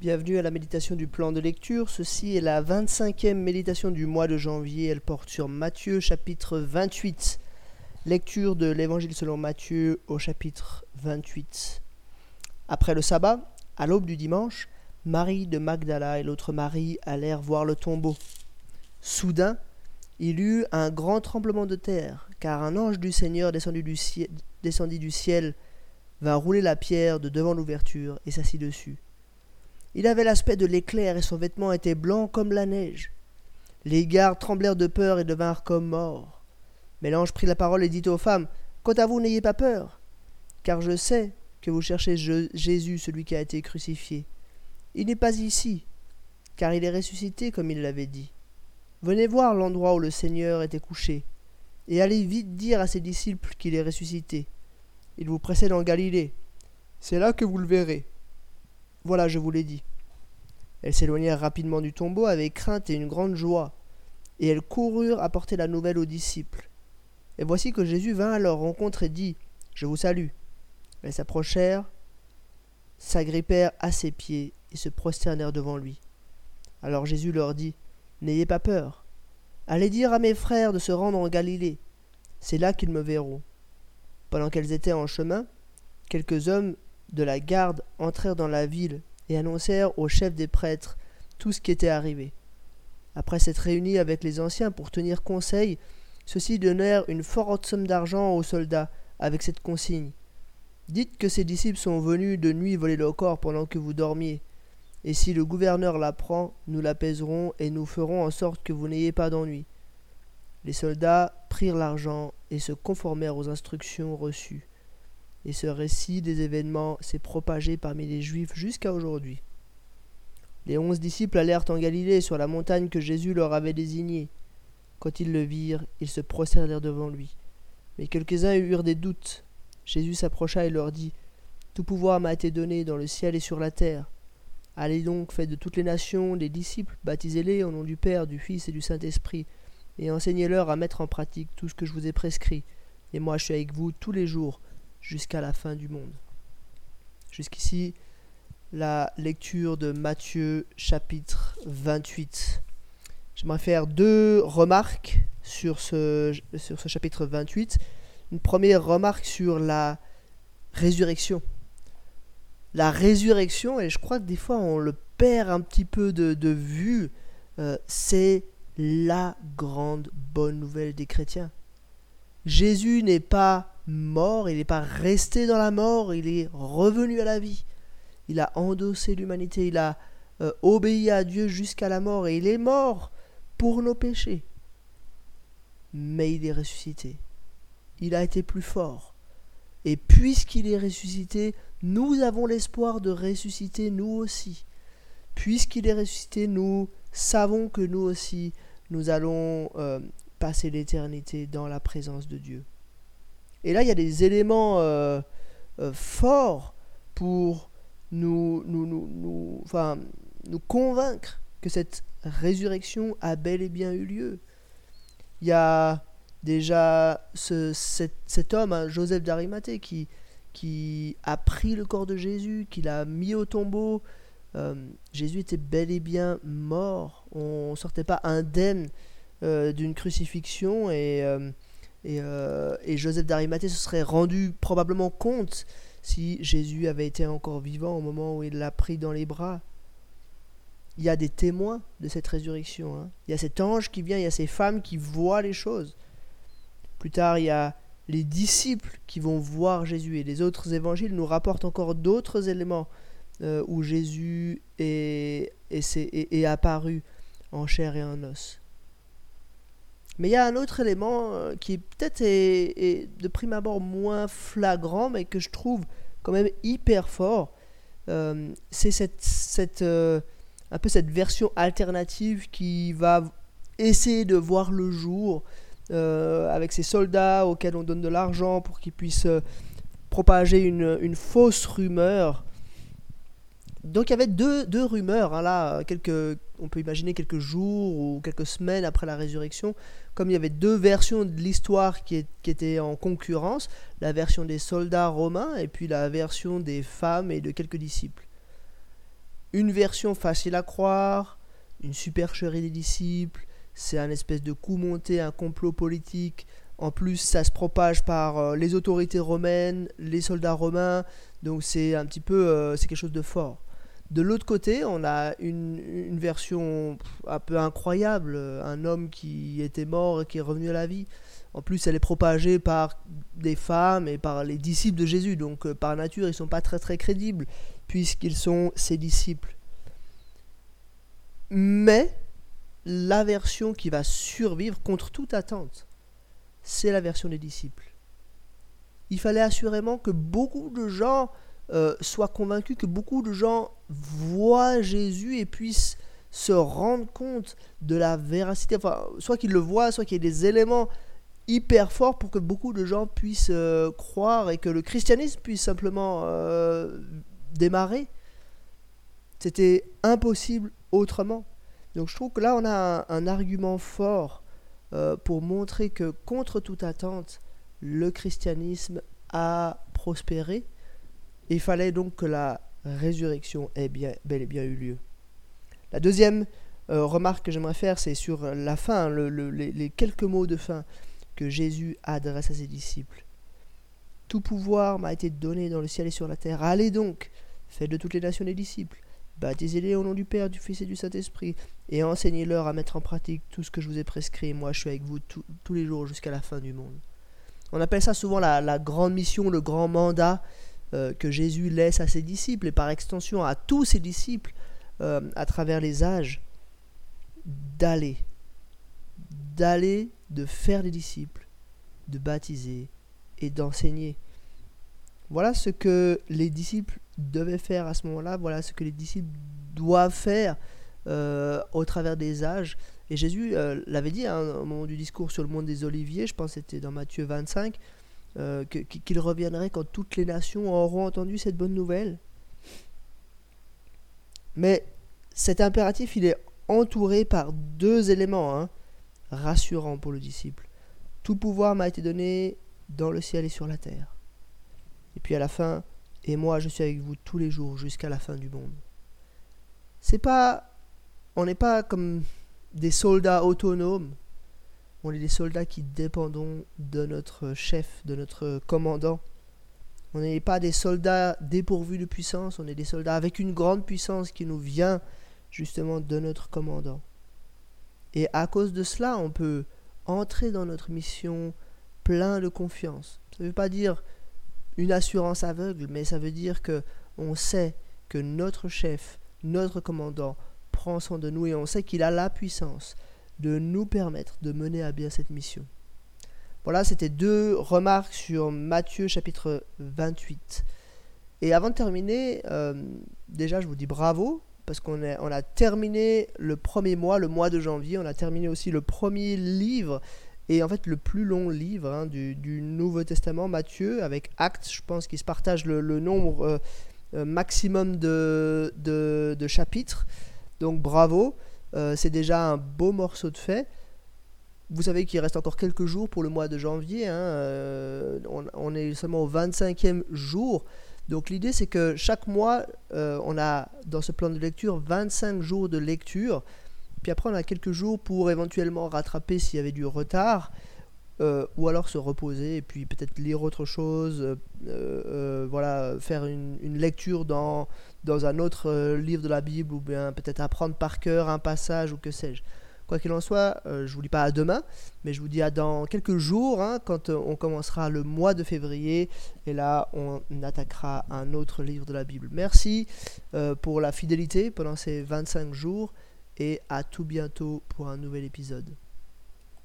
Bienvenue à la méditation du plan de lecture. Ceci est la 25e méditation du mois de janvier. Elle porte sur Matthieu chapitre 28. Lecture de l'évangile selon Matthieu au chapitre 28. Après le sabbat, à l'aube du dimanche, Marie de Magdala et l'autre Marie allèrent voir le tombeau. Soudain, il eut un grand tremblement de terre, car un ange du Seigneur descendit du ciel, descendit du ciel vint rouler la pierre de devant l'ouverture et s'assit dessus. Il avait l'aspect de l'éclair et son vêtement était blanc comme la neige. Les gardes tremblèrent de peur et devinrent comme morts. Mais l'ange prit la parole et dit aux femmes Quant à vous, n'ayez pas peur, car je sais que vous cherchez Jésus, celui qui a été crucifié. Il n'est pas ici, car il est ressuscité comme il l'avait dit. Venez voir l'endroit où le Seigneur était couché, et allez vite dire à ses disciples qu'il est ressuscité. Il vous précède en Galilée. C'est là que vous le verrez. Voilà, je vous l'ai dit. Elles s'éloignèrent rapidement du tombeau avec crainte et une grande joie, et elles coururent apporter la nouvelle aux disciples. Et voici que Jésus vint à leur rencontre et dit Je vous salue. Elles s'approchèrent, s'agrippèrent à ses pieds et se prosternèrent devant lui. Alors Jésus leur dit N'ayez pas peur. Allez dire à mes frères de se rendre en Galilée. C'est là qu'ils me verront. Pendant qu'elles étaient en chemin, quelques hommes de la garde entrèrent dans la ville et annoncèrent au chef des prêtres tout ce qui était arrivé. Après s'être réunis avec les anciens pour tenir conseil, ceux-ci donnèrent une forte somme d'argent aux soldats avec cette consigne. Dites que ces disciples sont venus de nuit voler le corps pendant que vous dormiez. Et si le gouverneur l'apprend, nous l'apaiserons et nous ferons en sorte que vous n'ayez pas d'ennui. Les soldats prirent l'argent et se conformèrent aux instructions reçues et ce récit des événements s'est propagé parmi les Juifs jusqu'à aujourd'hui. Les onze disciples allèrent en Galilée sur la montagne que Jésus leur avait désignée. Quand ils le virent, ils se prosternèrent devant lui. Mais quelques-uns eurent des doutes. Jésus s'approcha et leur dit Tout pouvoir m'a été donné dans le ciel et sur la terre. Allez donc, faites de toutes les nations des disciples, baptisez-les au nom du Père, du Fils et du Saint-Esprit, et enseignez-leur à mettre en pratique tout ce que je vous ai prescrit. Et moi je suis avec vous tous les jours jusqu'à la fin du monde. Jusqu'ici, la lecture de Matthieu chapitre 28. J'aimerais faire deux remarques sur ce, sur ce chapitre 28. Une première remarque sur la résurrection. La résurrection, et je crois que des fois on le perd un petit peu de, vue, euh, c'est la grande bonne nouvelle des chrétiens. Jésus n'est pas mort, il n'est pas resté dans la mort, il est revenu à la vie. Il a endossé l'humanité, il a euh, obéi à Dieu jusqu'à la mort et il est mort pour nos péchés. Mais il est ressuscité. Il a été plus fort. Et puisqu'il est ressuscité, nous avons l'espoir de ressusciter nous aussi. Puisqu'il est ressuscité, nous savons que nous aussi, nous allons euh, passer l'éternité dans la présence de Dieu. Et là, il y a des éléments euh, euh, forts pour nous, nous, enfin, nous convaincre que cette résurrection a bel et bien eu lieu. Il y a déjà ce, cet, homme, hein, Joseph d'Arimathée, qui, qui a pris le corps de Jésus, qui l'a mis au tombeau. Euh, Jésus était bel et bien mort. On ne sortait pas indemne d'une crucifixion et euh, et, Joseph d'Arimathée se serait rendu probablement compte si Jésus avait été encore vivant au moment où il l'a pris dans les bras. Il y a des témoins de cette résurrection. Hein. Il y a cet ange qui vient, il y a ces femmes qui voient les choses. Plus tard, il y a les disciples qui vont voir Jésus. Et les autres évangiles nous rapportent encore d'autres éléments euh, où Jésus est, est apparu en chair et en os. Mais il y a un autre élément euh, qui peut-être de prime abord moins flagrant, mais que je trouve quand même hyper fort. Euh, c'est cette, cette euh, un peu cette version alternative qui va essayer de voir le jour avec ces soldats auxquels on donne de l'argent pour qu'ils puissent propager une fausse rumeur donc il y avait deux, deux rumeurs, hein, là, quelques, on peut imaginer quelques jours ou quelques semaines après la résurrection, comme il y avait deux versions de l'histoire qui, étaient en concurrence, la version des soldats romains et puis la version des femmes et de quelques disciples. une version facile à croire, une supercherie des disciples, c'est un espèce de coup monté, un complot politique. En plus, ça se propage par euh, les autorités romaines, les soldats romains, donc c'est un petit peu, euh, c'est quelque chose de fort. De l'autre côté, on a une, version un peu incroyable, un homme qui était mort et qui est revenu à la vie. En plus, elle est propagée par des femmes et par les disciples de Jésus, donc euh, par nature, ils ne sont pas très très crédibles, puisqu'ils sont ses disciples. Mais la version qui va survivre contre toute attente, c'est la version des disciples. Il fallait assurément que beaucoup de gens euh, soient convaincus, que beaucoup de gens voient Jésus et puissent se rendre compte de la véracité, soit qu'ils le voient, soit qu'il y ait des éléments hyper forts pour que beaucoup de gens puissent euh, croire et que le christianisme puisse simplement euh, démarrer. C'était impossible autrement. Donc je trouve que là, on a un, argument fort pour montrer que contre toute attente, le christianisme a prospéré. Il fallait donc que la résurrection ait bel et bien eu lieu. La deuxième euh, remarque que j'aimerais faire, c'est sur la fin, les, les quelques mots de fin que Jésus adresse à ses disciples. Tout pouvoir m'a été donné dans le ciel et sur la terre. Allez donc, faites de toutes les nations des disciples Baptisez-les au nom du Père, du Fils et du Saint-Esprit, et enseignez-leur à mettre en pratique tout ce que je vous ai prescrit. Moi, je suis avec vous tous les jours jusqu'à la fin du monde. On appelle ça souvent la, grande mission, le grand mandat euh, que Jésus laisse à ses disciples, et par extension à tous ses disciples euh, à travers les âges, d'aller, d'aller, de faire des disciples, de baptiser et d'enseigner. Voilà ce que les disciples devaient faire à ce moment-là, voilà ce que les disciples doivent faire euh, au travers des âges. Et Jésus l'avait dit hein, au moment du discours sur le monde des Oliviers, je pense que c'était dans Matthieu 25, euh, qu'il reviendrait quand toutes les nations auront entendu cette bonne nouvelle. Mais cet impératif, il est entouré par deux éléments hein, rassurants pour le disciple. Tout pouvoir m'a été donné dans le ciel et sur la terre. Et puis à la fin, et moi je suis avec vous tous les jours jusqu'à la fin du monde. C'est pas on n'est pas comme des soldats autonomes. On est des soldats qui dépendons de notre chef, de notre commandant. On n'est pas des soldats dépourvus de puissance, on est des soldats avec une grande puissance qui nous vient justement de notre commandant. Et à cause de cela, on peut entrer dans notre mission plein de confiance. Ça ne veut pas dire une assurance aveugle, mais ça veut dire que on sait que notre chef, notre commandant prend soin de nous et on sait qu'il a la puissance de nous permettre de mener à bien cette mission. Voilà, c'était deux remarques sur Matthieu chapitre 28. Et avant de terminer, euh, déjà je vous dis bravo, parce qu'on on a terminé le premier mois, le mois de janvier, on a terminé aussi le premier livre et en fait le plus long livre hein, du, Nouveau Testament, Matthieu, avec Actes, je pense qu'il se partage le, nombre euh, euh, maximum de, chapitres. Donc bravo, euh, c'est déjà un beau morceau de fait. Vous savez qu'il reste encore quelques jours pour le mois de janvier. Hein, on, on, est seulement au 25e jour. Donc l'idée c'est que chaque mois, on a dans ce plan de lecture 25 jours de lecture. Puis après, on a quelques jours pour éventuellement rattraper s'il y avait du retard. Euh, ou alors se reposer et puis peut-être lire autre chose, euh, euh, voilà, faire une, lecture dans, dans un autre livre de la Bible ou bien peut-être apprendre par cœur un passage ou que sais-je. Quoi qu'il en soit, je vous dis pas à demain, mais je vous dis à dans quelques jours, hein, quand on commencera le mois de février, et là on attaquera un autre livre de la Bible. Merci pour la fidélité pendant ces 25 jours et à tout bientôt pour un nouvel épisode.